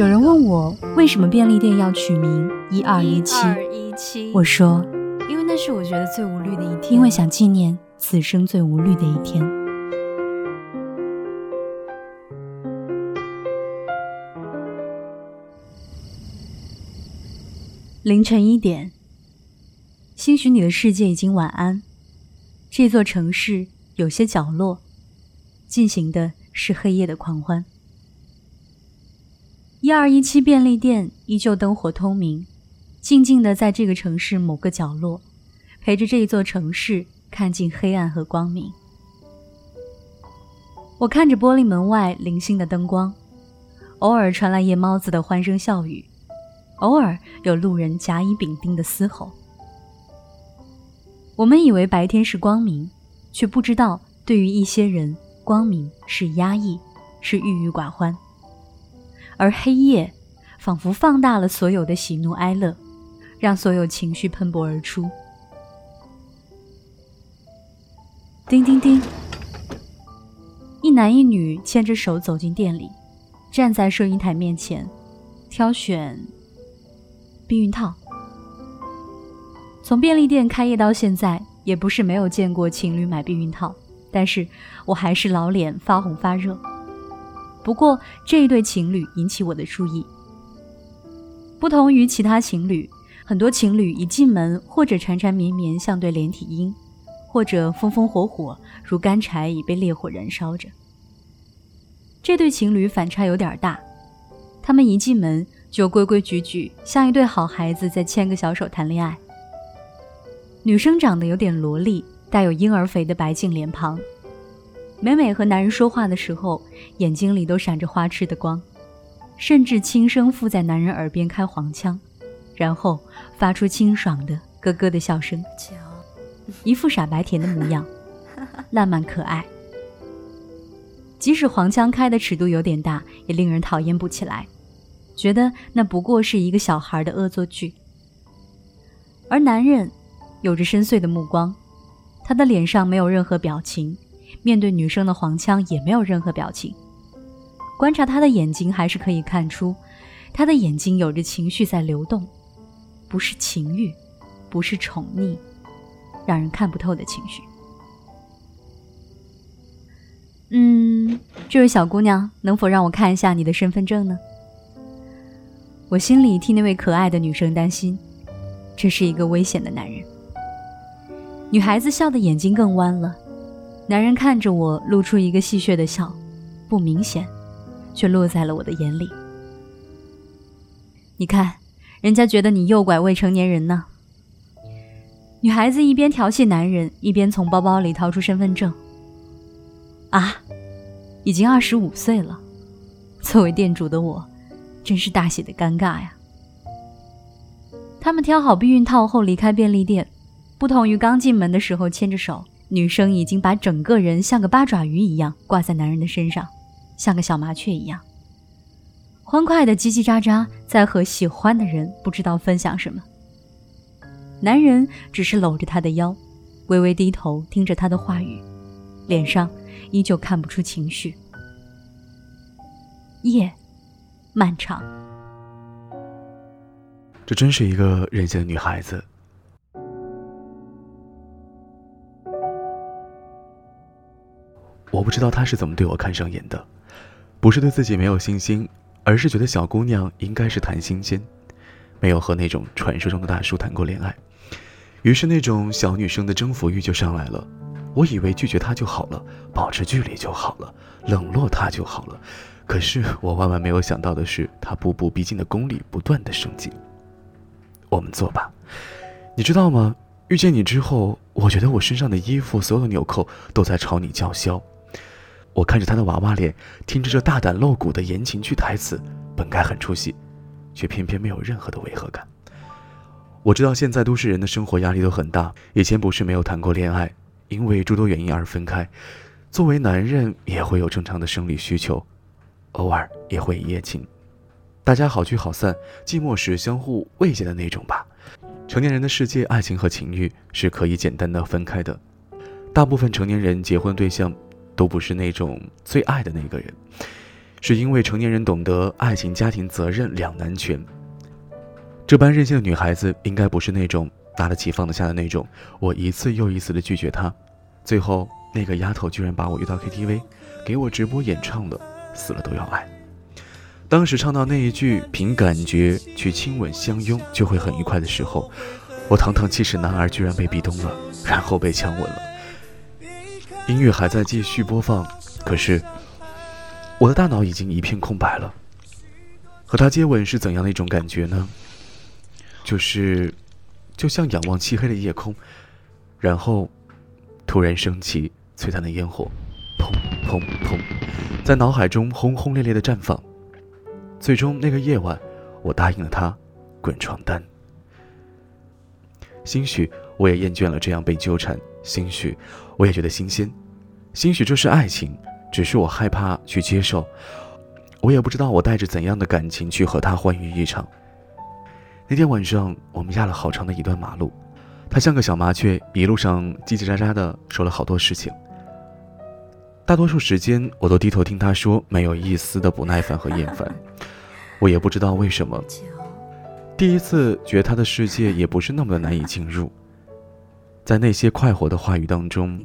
有人问我为什么便利店要取名一二一七？我说，因为那是我觉得最无虑的一天，因为想纪念此生最无虑的一天。凌晨一点，兴许你的世界已经晚安。这座城市有些角落，进行的是黑夜的狂欢。一二一七便利店依旧灯火通明，静静的在这个城市某个角落，陪着这一座城市看尽黑暗和光明。我看着玻璃门外零星的灯光，偶尔传来夜猫子的欢声笑语，偶尔有路人甲乙丙丁的嘶吼。我们以为白天是光明，却不知道对于一些人，光明是压抑，是郁郁寡欢。而黑夜，仿佛放大了所有的喜怒哀乐，让所有情绪喷薄而出。叮叮叮，一男一女牵着手走进店里，站在收银台面前，挑选避孕套。从便利店开业到现在，也不是没有见过情侣买避孕套，但是我还是老脸发红发热。不过这一对情侣引起我的注意。不同于其他情侣，很多情侣一进门或者缠缠绵绵像对连体婴，或者风风火火如干柴已被烈火燃烧着。这对情侣反差有点大，他们一进门就规规矩矩，像一对好孩子在牵个小手谈恋爱。女生长得有点萝莉，带有婴儿肥的白净脸庞。每每和男人说话的时候，眼睛里都闪着花痴的光，甚至轻声附在男人耳边开黄腔，然后发出清爽的咯咯的笑声，一副傻白甜的模样，烂漫可爱。即使黄腔开的尺度有点大，也令人讨厌不起来，觉得那不过是一个小孩的恶作剧。而男人有着深邃的目光，他的脸上没有任何表情。面对女生的黄腔也没有任何表情，观察他的眼睛还是可以看出，他的眼睛有着情绪在流动，不是情欲，不是宠溺，让人看不透的情绪。嗯，这位小姑娘，能否让我看一下你的身份证呢？我心里替那位可爱的女生担心，这是一个危险的男人。女孩子笑的眼睛更弯了。男人看着我，露出一个戏谑的笑，不明显，却落在了我的眼里。你看，人家觉得你诱拐未成年人呢。女孩子一边调戏男人，一边从包包里掏出身份证。啊，已经二十五岁了。作为店主的我，真是大写的尴尬呀。他们挑好避孕套后离开便利店，不同于刚进门的时候牵着手。女生已经把整个人像个八爪鱼一样挂在男人的身上，像个小麻雀一样，欢快的叽叽喳喳，在和喜欢的人不知道分享什么。男人只是搂着她的腰，微微低头听着她的话语，脸上依旧看不出情绪。夜漫长，这真是一个任性的女孩子。我不知道他是怎么对我看上眼的，不是对自己没有信心，而是觉得小姑娘应该是谈新鲜，没有和那种传说中的大叔谈过恋爱，于是那种小女生的征服欲就上来了。我以为拒绝他就好了，保持距离就好了，冷落他就好了，可是我万万没有想到的是，他步步逼近的功力不断的升级。我们做吧，你知道吗？遇见你之后，我觉得我身上的衣服所有纽扣都在朝你叫嚣。我看着他的娃娃脸，听着这大胆露骨的言情剧台词，本该很出戏，却偏偏没有任何的违和感。我知道现在都市人的生活压力都很大，以前不是没有谈过恋爱，因为诸多原因而分开。作为男人也会有正常的生理需求，偶尔也会一夜情，大家好聚好散，寂寞时相互慰藉的那种吧。成年人的世界，爱情和情欲是可以简单的分开的。大部分成年人结婚对象，都不是那种最爱的那个人，是因为成年人懂得爱情、家庭责任两难全。这般任性的女孩子，应该不是那种拿得起放得下的那种。我一次又一次的拒绝她，最后那个丫头居然把我约到 KTV，给我直播演唱的《死了都要爱》。当时唱到那一句“凭感觉去亲吻相拥就会很愉快”的时候，我堂堂七尺男儿居然被壁咚了，然后被强吻了。音乐还在继续播放，可是我的大脑已经一片空白了。和他接吻是怎样的一种感觉呢？就是，就像仰望漆黑的夜空，然后突然升起璀璨的烟火，砰砰砰，在脑海中轰轰烈烈的绽放。最终那个夜晚，我答应了他，滚床单。兴许我也厌倦了这样被纠缠，兴许我也觉得新鲜，兴许这是爱情，只是我害怕去接受。我也不知道我带着怎样的感情去和他欢愉一场。那天晚上，我们压了好长的一段马路，他像个小麻雀，一路上叽叽喳喳的说了好多事情。大多数时间，我都低头听他说，没有一丝的不耐烦和厌烦。我也不知道为什么，第一次觉得他的世界也不是那么的难以进入。在那些快活的话语当中，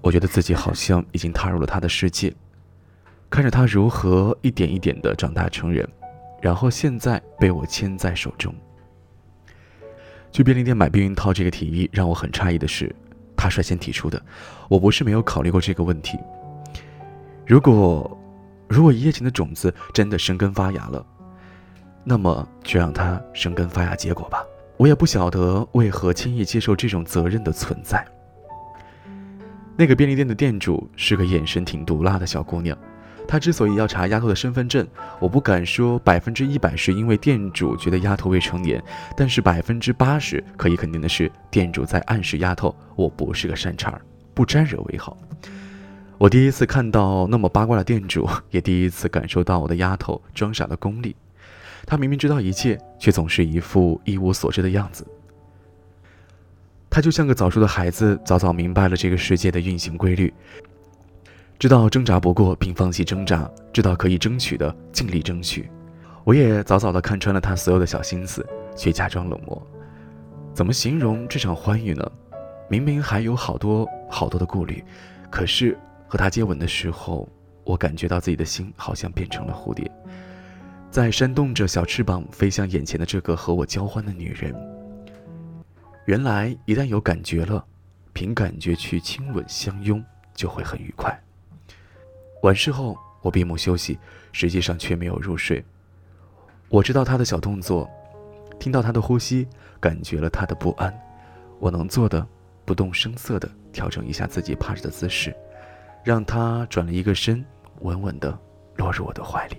我觉得自己好像已经踏入了他的世界，看着他如何一点一点的长大成人，然后现在被我牵在手中。去便利店买避孕套这个提议让我很诧异的是，他率先提出的，我不是没有考虑过这个问题。如果。如果一夜情的种子真的生根发芽了，那么就让它生根发芽结果吧。我也不晓得为何轻易接受这种责任的存在。那个便利店的店主是个眼神挺毒辣的小姑娘，她之所以要查丫头的身份证，我不敢说百分之一百是因为店主觉得丫头未成年，但是百分之八十可以肯定的是，店主在暗示丫头我不是个善茬，不沾惹为好。我第一次看到那么八卦的店主，也第一次感受到我的丫头装傻的功力。他明明知道一切，却总是一副一无所知的样子。他就像个早熟的孩子，早早明白了这个世界的运行规律，知道挣扎不过并放弃挣扎，知道可以争取的尽力争取。我也早早的看穿了他所有的小心思，却假装冷漠。怎么形容这场欢愉呢？明明还有好多好多的顾虑，可是。和他接吻的时候，我感觉到自己的心好像变成了蝴蝶，在扇动着小翅膀飞向眼前的这个和我交欢的女人。原来一旦有感觉了，凭感觉去亲吻相拥就会很愉快。完事后，我闭目休息，实际上却没有入睡。我知道他的小动作，听到他的呼吸，感觉了他的不安。我能做的，不动声色地调整一下自己趴着的姿势。让他转了一个身，稳稳的落入我的怀里。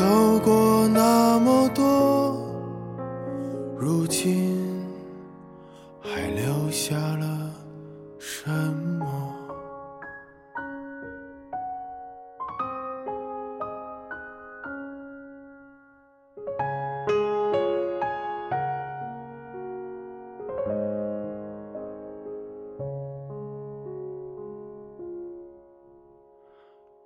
走过那么多，如今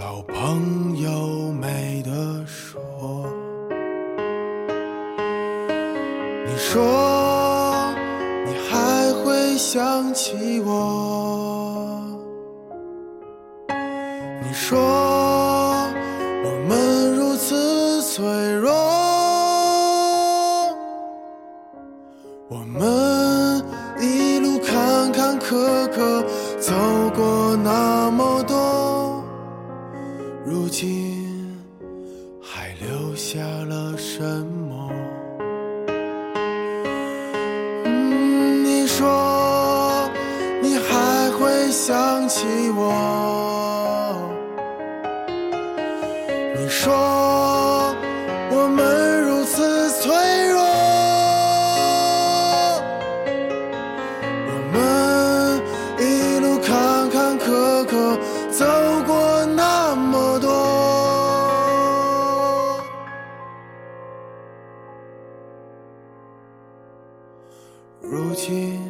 老朋友没得说。你说你还会想起我？你说我们如此脆弱，想起我？你说我们如此脆弱，我们一路坎坎坷坷走过那么多。如今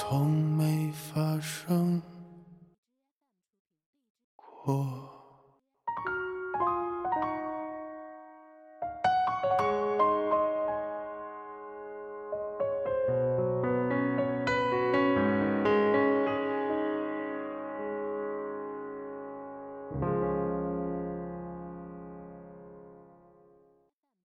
从没发生过。